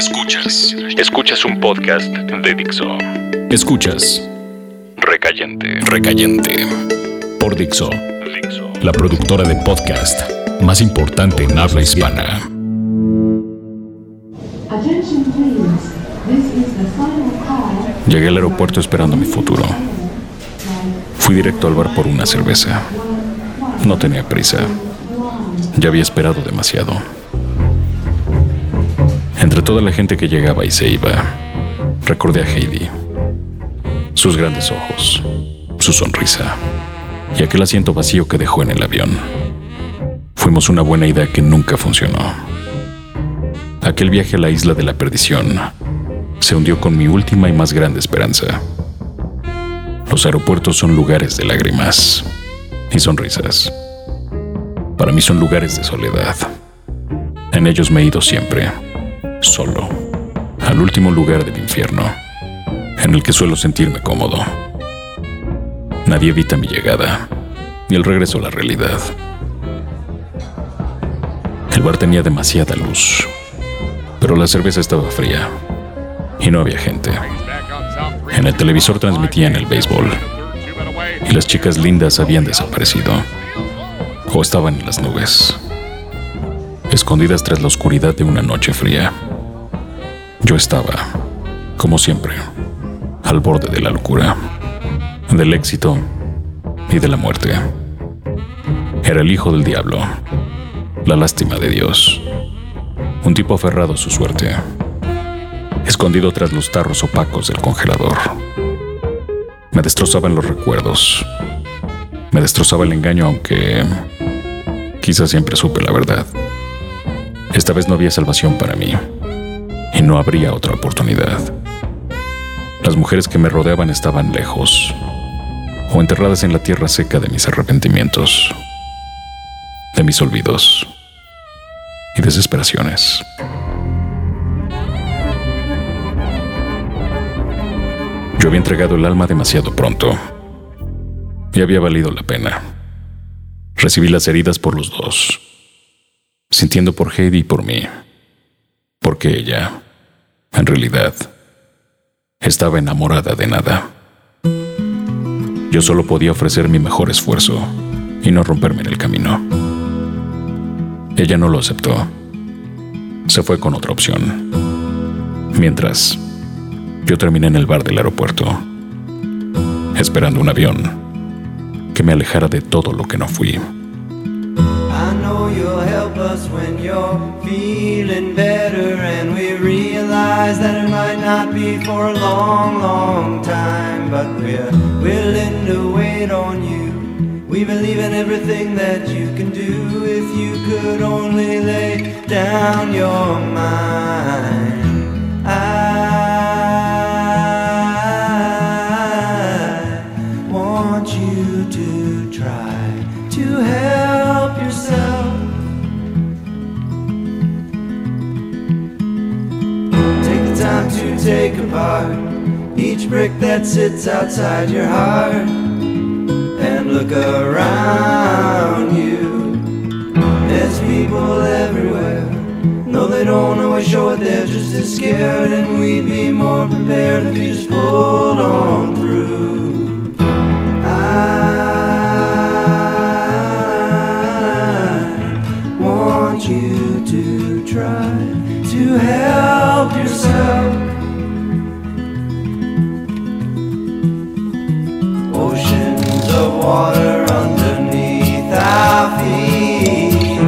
Escuchas. Escuchas un podcast de Dixo. Escuchas. Recayente. Recayente. Por Dixo. Dixo. La productora de podcast más importante en habla hispana. Llegué al aeropuerto esperando mi futuro. Fui directo al bar por una cerveza. No tenía prisa. Ya había esperado demasiado. Entre toda la gente que llegaba y se iba, recordé a Heidi. Sus grandes ojos, su sonrisa y aquel asiento vacío que dejó en el avión. Fuimos una buena idea que nunca funcionó. Aquel viaje a la isla de la perdición se hundió con mi última y más grande esperanza. Los aeropuertos son lugares de lágrimas y sonrisas. Para mí son lugares de soledad. En ellos me he ido siempre solo, al último lugar del infierno, en el que suelo sentirme cómodo. Nadie evita mi llegada, ni el regreso a la realidad. El bar tenía demasiada luz, pero la cerveza estaba fría y no había gente. En el televisor transmitían el béisbol y las chicas lindas habían desaparecido o estaban en las nubes, escondidas tras la oscuridad de una noche fría. Yo estaba, como siempre, al borde de la locura, del éxito y de la muerte. Era el hijo del diablo, la lástima de Dios, un tipo aferrado a su suerte, escondido tras los tarros opacos del congelador. Me destrozaban los recuerdos, me destrozaba el engaño, aunque quizás siempre supe la verdad. Esta vez no había salvación para mí y no habría otra oportunidad. Las mujeres que me rodeaban estaban lejos o enterradas en la tierra seca de mis arrepentimientos, de mis olvidos y desesperaciones. Yo había entregado el alma demasiado pronto y había valido la pena. Recibí las heridas por los dos, sintiendo por Heidi y por mí porque ella, en realidad, estaba enamorada de nada. Yo solo podía ofrecer mi mejor esfuerzo y no romperme en el camino. Ella no lo aceptó. Se fue con otra opción. Mientras, yo terminé en el bar del aeropuerto, esperando un avión que me alejara de todo lo que no fui. Help us when you're feeling better and we realize that it might not be for a long, long time, but we're willing to wait on you. We believe in everything that you can do if you could only lay down your mind. Take apart each brick that sits outside your heart and look around you. There's people everywhere. No, they don't always show it, they're just as scared, and we'd be more prepared if you just pulled on through. Water underneath our feet.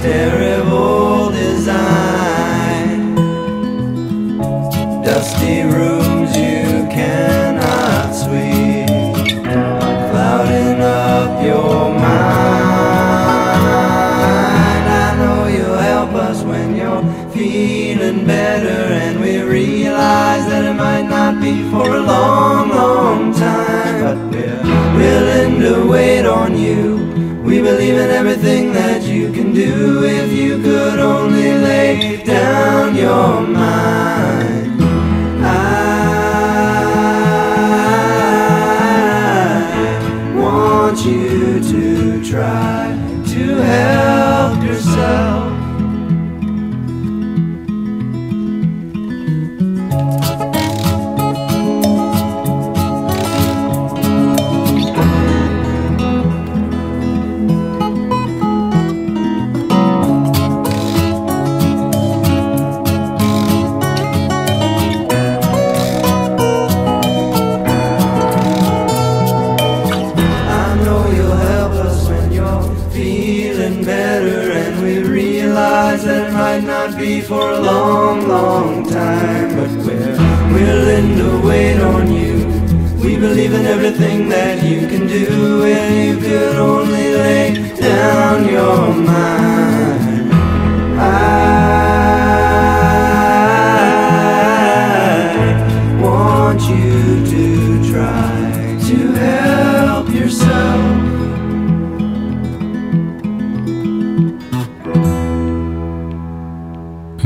Terrible design. Dusty rooms you cannot sweep. Clouding up your mind. I know you'll help us when you're feeling better. And we realize that it might not be for a long, long time. Willing to wait on you. We believe in everything that you can do if you could only lay down your mind. I want you to try to help long, long time, but we're willing to wait on you. We believe in everything that you can do, and you could only lay down your mind. I want you to try to help yourself.